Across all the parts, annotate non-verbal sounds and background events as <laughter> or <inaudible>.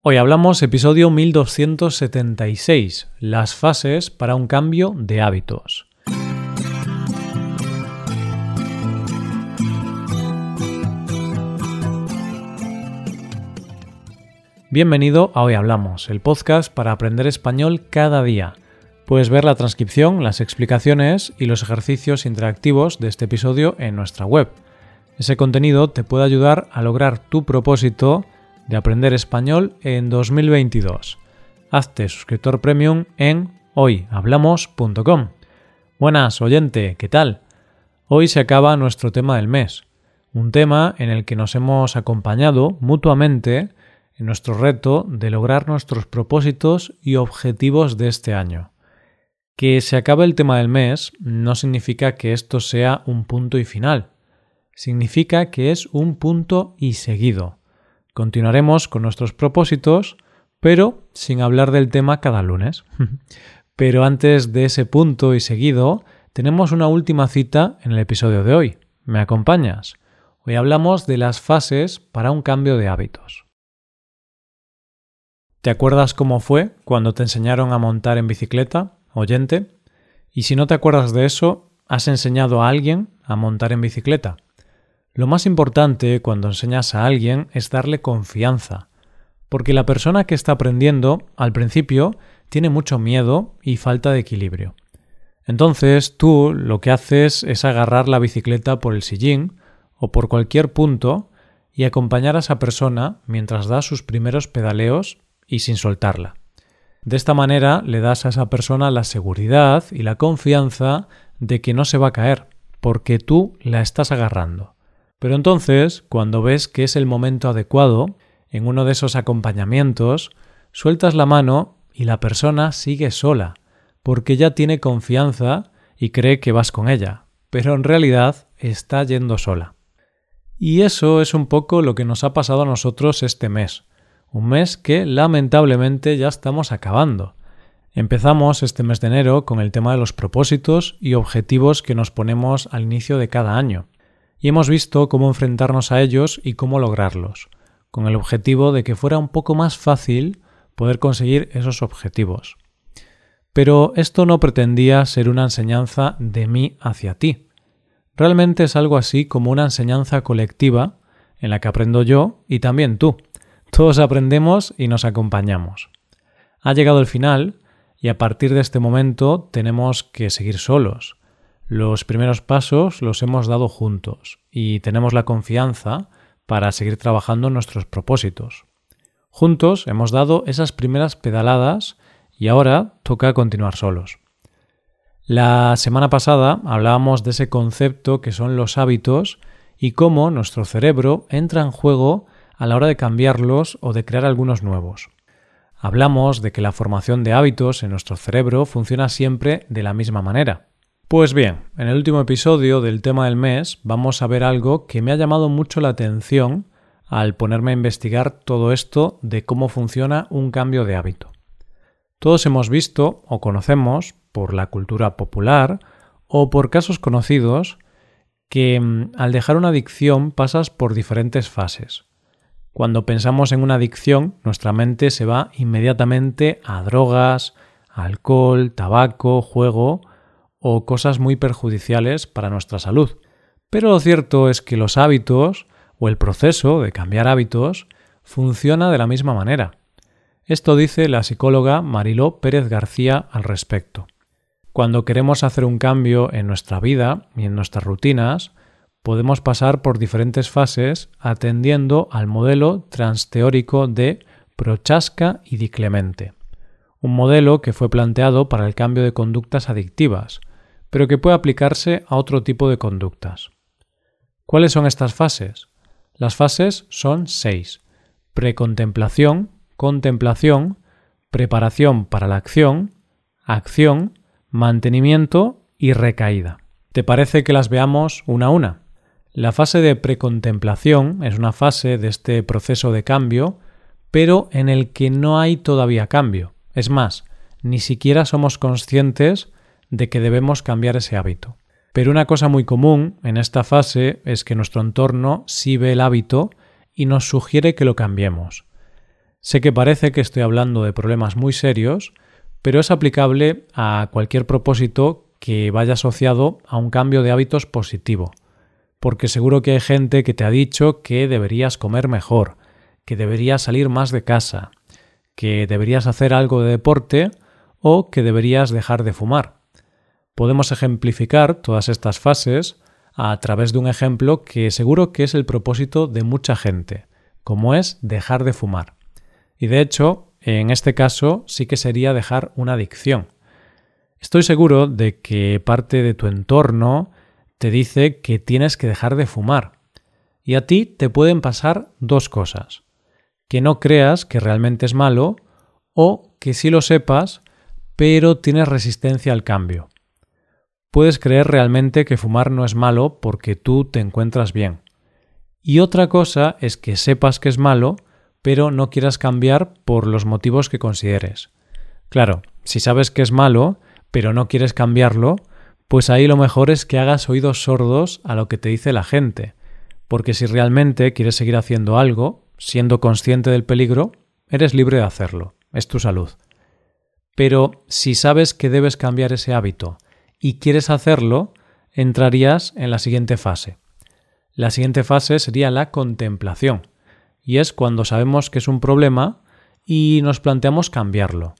Hoy hablamos episodio 1276, las fases para un cambio de hábitos. Bienvenido a Hoy Hablamos, el podcast para aprender español cada día. Puedes ver la transcripción, las explicaciones y los ejercicios interactivos de este episodio en nuestra web. Ese contenido te puede ayudar a lograr tu propósito de aprender español en 2022. Hazte suscriptor premium en hoyhablamos.com. Buenas, oyente, ¿qué tal? Hoy se acaba nuestro tema del mes, un tema en el que nos hemos acompañado mutuamente en nuestro reto de lograr nuestros propósitos y objetivos de este año. Que se acabe el tema del mes no significa que esto sea un punto y final, significa que es un punto y seguido Continuaremos con nuestros propósitos, pero sin hablar del tema cada lunes. <laughs> pero antes de ese punto y seguido, tenemos una última cita en el episodio de hoy. ¿Me acompañas? Hoy hablamos de las fases para un cambio de hábitos. ¿Te acuerdas cómo fue cuando te enseñaron a montar en bicicleta, oyente? Y si no te acuerdas de eso, ¿has enseñado a alguien a montar en bicicleta? Lo más importante cuando enseñas a alguien es darle confianza, porque la persona que está aprendiendo al principio tiene mucho miedo y falta de equilibrio. Entonces tú lo que haces es agarrar la bicicleta por el sillín o por cualquier punto y acompañar a esa persona mientras da sus primeros pedaleos y sin soltarla. De esta manera le das a esa persona la seguridad y la confianza de que no se va a caer, porque tú la estás agarrando. Pero entonces, cuando ves que es el momento adecuado, en uno de esos acompañamientos, sueltas la mano y la persona sigue sola, porque ya tiene confianza y cree que vas con ella, pero en realidad está yendo sola. Y eso es un poco lo que nos ha pasado a nosotros este mes, un mes que lamentablemente ya estamos acabando. Empezamos este mes de enero con el tema de los propósitos y objetivos que nos ponemos al inicio de cada año y hemos visto cómo enfrentarnos a ellos y cómo lograrlos, con el objetivo de que fuera un poco más fácil poder conseguir esos objetivos. Pero esto no pretendía ser una enseñanza de mí hacia ti. Realmente es algo así como una enseñanza colectiva en la que aprendo yo y también tú. Todos aprendemos y nos acompañamos. Ha llegado el final y a partir de este momento tenemos que seguir solos, los primeros pasos los hemos dado juntos y tenemos la confianza para seguir trabajando nuestros propósitos. Juntos hemos dado esas primeras pedaladas y ahora toca continuar solos. La semana pasada hablábamos de ese concepto que son los hábitos y cómo nuestro cerebro entra en juego a la hora de cambiarlos o de crear algunos nuevos. Hablamos de que la formación de hábitos en nuestro cerebro funciona siempre de la misma manera. Pues bien, en el último episodio del tema del mes vamos a ver algo que me ha llamado mucho la atención al ponerme a investigar todo esto de cómo funciona un cambio de hábito. Todos hemos visto o conocemos, por la cultura popular o por casos conocidos, que mm, al dejar una adicción pasas por diferentes fases. Cuando pensamos en una adicción, nuestra mente se va inmediatamente a drogas, alcohol, tabaco, juego o cosas muy perjudiciales para nuestra salud. Pero lo cierto es que los hábitos o el proceso de cambiar hábitos funciona de la misma manera. Esto dice la psicóloga Mariló Pérez García al respecto. Cuando queremos hacer un cambio en nuestra vida y en nuestras rutinas, podemos pasar por diferentes fases atendiendo al modelo transteórico de Prochaska y Di Clemente, un modelo que fue planteado para el cambio de conductas adictivas, pero que puede aplicarse a otro tipo de conductas. ¿Cuáles son estas fases? Las fases son seis. Precontemplación, contemplación, preparación para la acción, acción, mantenimiento y recaída. ¿Te parece que las veamos una a una? La fase de precontemplación es una fase de este proceso de cambio, pero en el que no hay todavía cambio. Es más, ni siquiera somos conscientes de que debemos cambiar ese hábito. Pero una cosa muy común en esta fase es que nuestro entorno sí ve el hábito y nos sugiere que lo cambiemos. Sé que parece que estoy hablando de problemas muy serios, pero es aplicable a cualquier propósito que vaya asociado a un cambio de hábitos positivo, porque seguro que hay gente que te ha dicho que deberías comer mejor, que deberías salir más de casa, que deberías hacer algo de deporte o que deberías dejar de fumar. Podemos ejemplificar todas estas fases a través de un ejemplo que seguro que es el propósito de mucha gente, como es dejar de fumar. Y de hecho, en este caso sí que sería dejar una adicción. Estoy seguro de que parte de tu entorno te dice que tienes que dejar de fumar. Y a ti te pueden pasar dos cosas. Que no creas que realmente es malo o que sí lo sepas, pero tienes resistencia al cambio. Puedes creer realmente que fumar no es malo porque tú te encuentras bien. Y otra cosa es que sepas que es malo, pero no quieras cambiar por los motivos que consideres. Claro, si sabes que es malo, pero no quieres cambiarlo, pues ahí lo mejor es que hagas oídos sordos a lo que te dice la gente, porque si realmente quieres seguir haciendo algo, siendo consciente del peligro, eres libre de hacerlo, es tu salud. Pero si sabes que debes cambiar ese hábito y quieres hacerlo, entrarías en la siguiente fase. La siguiente fase sería la contemplación, y es cuando sabemos que es un problema y nos planteamos cambiarlo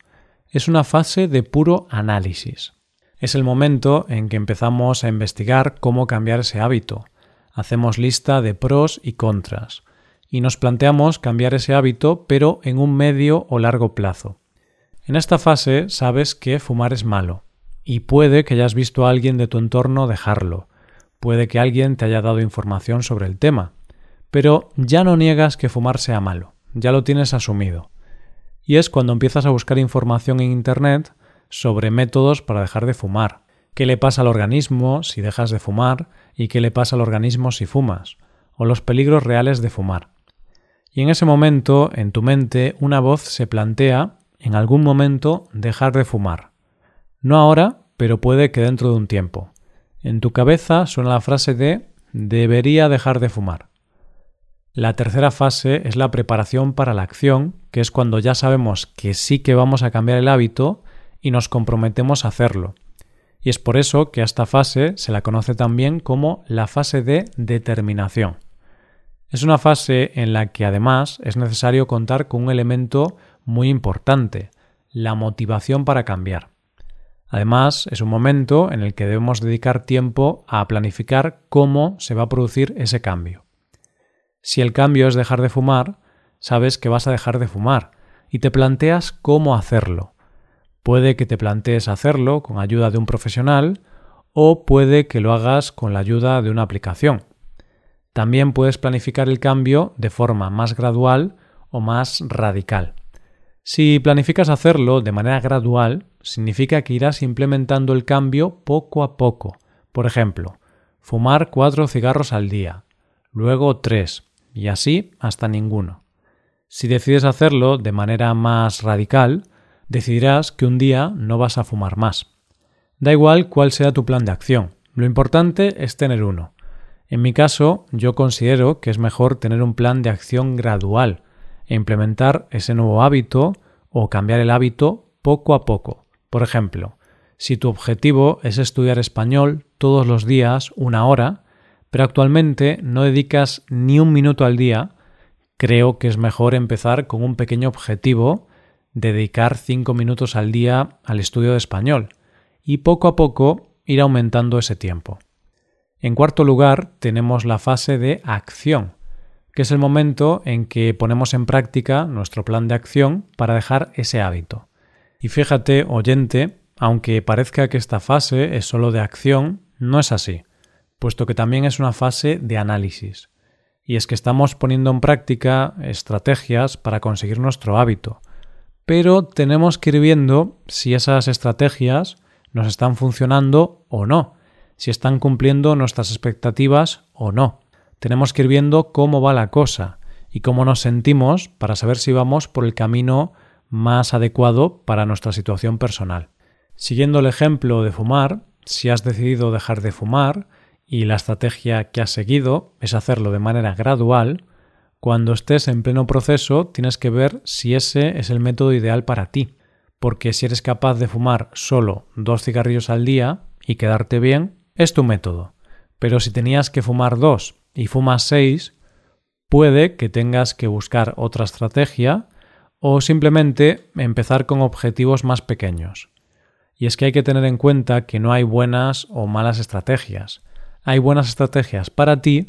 es una fase de puro análisis. Es el momento en que empezamos a investigar cómo cambiar ese hábito. Hacemos lista de pros y contras. Y nos planteamos cambiar ese hábito pero en un medio o largo plazo. En esta fase sabes que fumar es malo. Y puede que hayas visto a alguien de tu entorno dejarlo. Puede que alguien te haya dado información sobre el tema. Pero ya no niegas que fumar sea malo. Ya lo tienes asumido y es cuando empiezas a buscar información en Internet sobre métodos para dejar de fumar, qué le pasa al organismo si dejas de fumar y qué le pasa al organismo si fumas, o los peligros reales de fumar. Y en ese momento, en tu mente, una voz se plantea, en algún momento, dejar de fumar. No ahora, pero puede que dentro de un tiempo. En tu cabeza suena la frase de debería dejar de fumar. La tercera fase es la preparación para la acción, que es cuando ya sabemos que sí que vamos a cambiar el hábito y nos comprometemos a hacerlo. Y es por eso que a esta fase se la conoce también como la fase de determinación. Es una fase en la que además es necesario contar con un elemento muy importante, la motivación para cambiar. Además, es un momento en el que debemos dedicar tiempo a planificar cómo se va a producir ese cambio. Si el cambio es dejar de fumar, sabes que vas a dejar de fumar y te planteas cómo hacerlo. Puede que te plantees hacerlo con ayuda de un profesional o puede que lo hagas con la ayuda de una aplicación. También puedes planificar el cambio de forma más gradual o más radical. Si planificas hacerlo de manera gradual, significa que irás implementando el cambio poco a poco. Por ejemplo, fumar cuatro cigarros al día, luego tres, y así hasta ninguno. Si decides hacerlo de manera más radical, decidirás que un día no vas a fumar más. Da igual cuál sea tu plan de acción, lo importante es tener uno. En mi caso, yo considero que es mejor tener un plan de acción gradual e implementar ese nuevo hábito o cambiar el hábito poco a poco. Por ejemplo, si tu objetivo es estudiar español todos los días una hora, pero actualmente no dedicas ni un minuto al día, creo que es mejor empezar con un pequeño objetivo, dedicar cinco minutos al día al estudio de español y poco a poco ir aumentando ese tiempo. En cuarto lugar, tenemos la fase de acción, que es el momento en que ponemos en práctica nuestro plan de acción para dejar ese hábito. Y fíjate, oyente, aunque parezca que esta fase es solo de acción, no es así puesto que también es una fase de análisis. Y es que estamos poniendo en práctica estrategias para conseguir nuestro hábito. Pero tenemos que ir viendo si esas estrategias nos están funcionando o no, si están cumpliendo nuestras expectativas o no. Tenemos que ir viendo cómo va la cosa y cómo nos sentimos para saber si vamos por el camino más adecuado para nuestra situación personal. Siguiendo el ejemplo de fumar, si has decidido dejar de fumar, y la estrategia que has seguido es hacerlo de manera gradual, Cuando estés en pleno proceso, tienes que ver si ese es el método ideal para ti, porque si eres capaz de fumar solo dos cigarrillos al día y quedarte bien, es tu método. Pero si tenías que fumar dos y fumas seis, puede que tengas que buscar otra estrategia o simplemente empezar con objetivos más pequeños. Y es que hay que tener en cuenta que no hay buenas o malas estrategias. Hay buenas estrategias para ti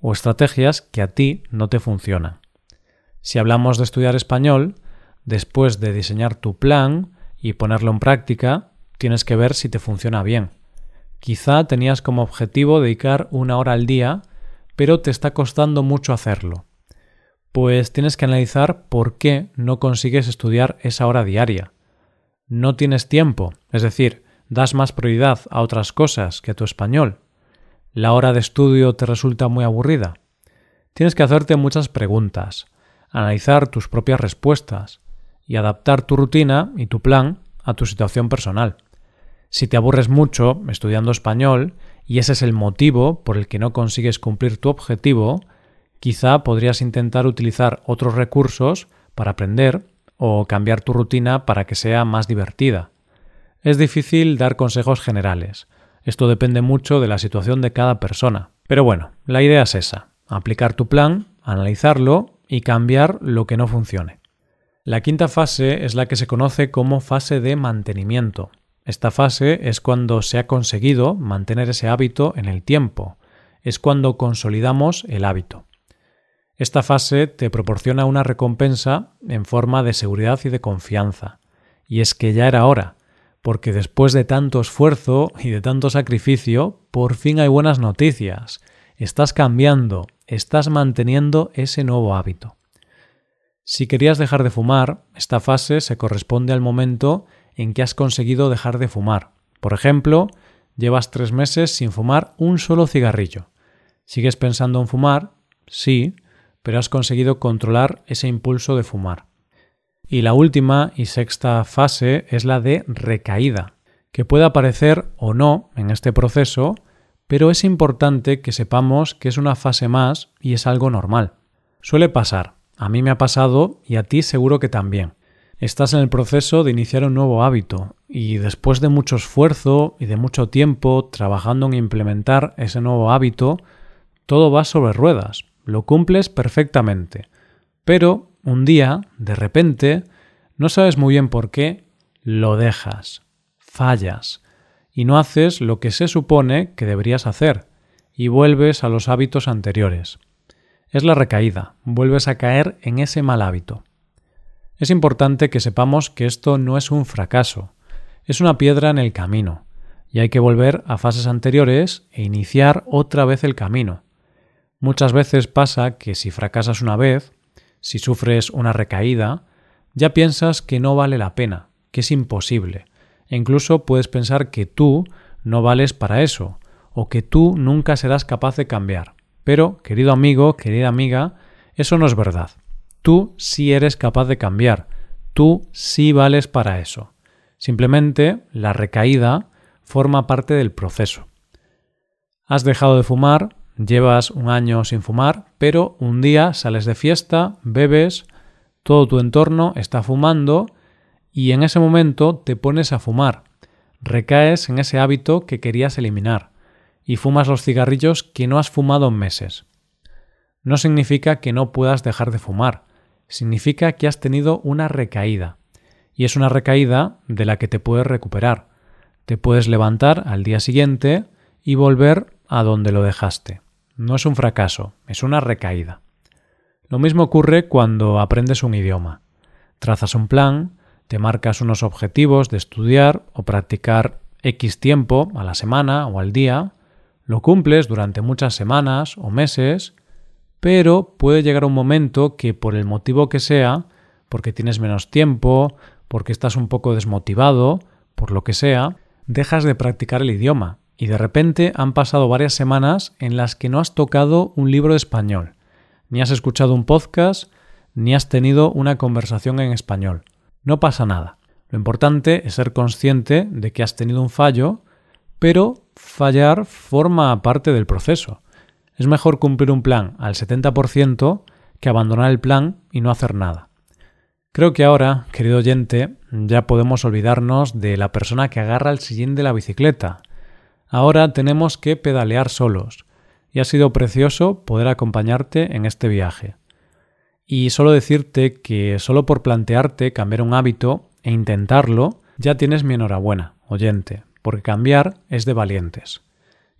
o estrategias que a ti no te funcionan. Si hablamos de estudiar español, después de diseñar tu plan y ponerlo en práctica, tienes que ver si te funciona bien. Quizá tenías como objetivo dedicar una hora al día, pero te está costando mucho hacerlo. Pues tienes que analizar por qué no consigues estudiar esa hora diaria. No tienes tiempo, es decir, das más prioridad a otras cosas que a tu español. La hora de estudio te resulta muy aburrida. Tienes que hacerte muchas preguntas, analizar tus propias respuestas y adaptar tu rutina y tu plan a tu situación personal. Si te aburres mucho estudiando español y ese es el motivo por el que no consigues cumplir tu objetivo, quizá podrías intentar utilizar otros recursos para aprender o cambiar tu rutina para que sea más divertida. Es difícil dar consejos generales. Esto depende mucho de la situación de cada persona. Pero bueno, la idea es esa, aplicar tu plan, analizarlo y cambiar lo que no funcione. La quinta fase es la que se conoce como fase de mantenimiento. Esta fase es cuando se ha conseguido mantener ese hábito en el tiempo, es cuando consolidamos el hábito. Esta fase te proporciona una recompensa en forma de seguridad y de confianza. Y es que ya era hora, porque después de tanto esfuerzo y de tanto sacrificio, por fin hay buenas noticias. Estás cambiando, estás manteniendo ese nuevo hábito. Si querías dejar de fumar, esta fase se corresponde al momento en que has conseguido dejar de fumar. Por ejemplo, llevas tres meses sin fumar un solo cigarrillo. ¿Sigues pensando en fumar? Sí, pero has conseguido controlar ese impulso de fumar. Y la última y sexta fase es la de recaída, que puede aparecer o no en este proceso, pero es importante que sepamos que es una fase más y es algo normal. Suele pasar, a mí me ha pasado y a ti seguro que también. Estás en el proceso de iniciar un nuevo hábito y después de mucho esfuerzo y de mucho tiempo trabajando en implementar ese nuevo hábito, todo va sobre ruedas, lo cumples perfectamente. Pero un día, de repente, no sabes muy bien por qué, lo dejas, fallas, y no haces lo que se supone que deberías hacer, y vuelves a los hábitos anteriores. Es la recaída, vuelves a caer en ese mal hábito. Es importante que sepamos que esto no es un fracaso, es una piedra en el camino, y hay que volver a fases anteriores e iniciar otra vez el camino. Muchas veces pasa que si fracasas una vez, si sufres una recaída, ya piensas que no vale la pena, que es imposible, e incluso puedes pensar que tú no vales para eso, o que tú nunca serás capaz de cambiar. Pero, querido amigo, querida amiga, eso no es verdad. Tú sí eres capaz de cambiar. Tú sí vales para eso. Simplemente la recaída forma parte del proceso. Has dejado de fumar, llevas un año sin fumar, pero un día sales de fiesta, bebes, todo tu entorno está fumando y en ese momento te pones a fumar. Recaes en ese hábito que querías eliminar y fumas los cigarrillos que no has fumado en meses. No significa que no puedas dejar de fumar, significa que has tenido una recaída. Y es una recaída de la que te puedes recuperar. Te puedes levantar al día siguiente y volver a donde lo dejaste. No es un fracaso, es una recaída. Lo mismo ocurre cuando aprendes un idioma. Trazas un plan, te marcas unos objetivos de estudiar o practicar X tiempo a la semana o al día, lo cumples durante muchas semanas o meses pero puede llegar un momento que por el motivo que sea, porque tienes menos tiempo, porque estás un poco desmotivado, por lo que sea, dejas de practicar el idioma y de repente han pasado varias semanas en las que no has tocado un libro de español, ni has escuchado un podcast, ni has tenido una conversación en español. No pasa nada. Lo importante es ser consciente de que has tenido un fallo, pero fallar forma parte del proceso. Es mejor cumplir un plan al 70% que abandonar el plan y no hacer nada. Creo que ahora, querido oyente, ya podemos olvidarnos de la persona que agarra el sillín de la bicicleta. Ahora tenemos que pedalear solos, y ha sido precioso poder acompañarte en este viaje. Y solo decirte que solo por plantearte cambiar un hábito e intentarlo, ya tienes mi enhorabuena, oyente, porque cambiar es de valientes.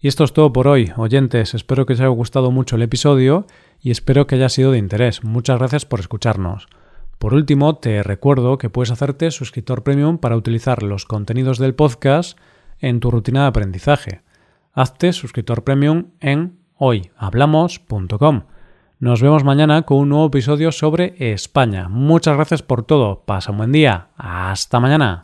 Y esto es todo por hoy, oyentes. Espero que os haya gustado mucho el episodio y espero que haya sido de interés. Muchas gracias por escucharnos. Por último, te recuerdo que puedes hacerte suscriptor premium para utilizar los contenidos del podcast en tu rutina de aprendizaje. Hazte suscriptor premium en hoyhablamos.com. Nos vemos mañana con un nuevo episodio sobre España. Muchas gracias por todo. Pasa un buen día. Hasta mañana.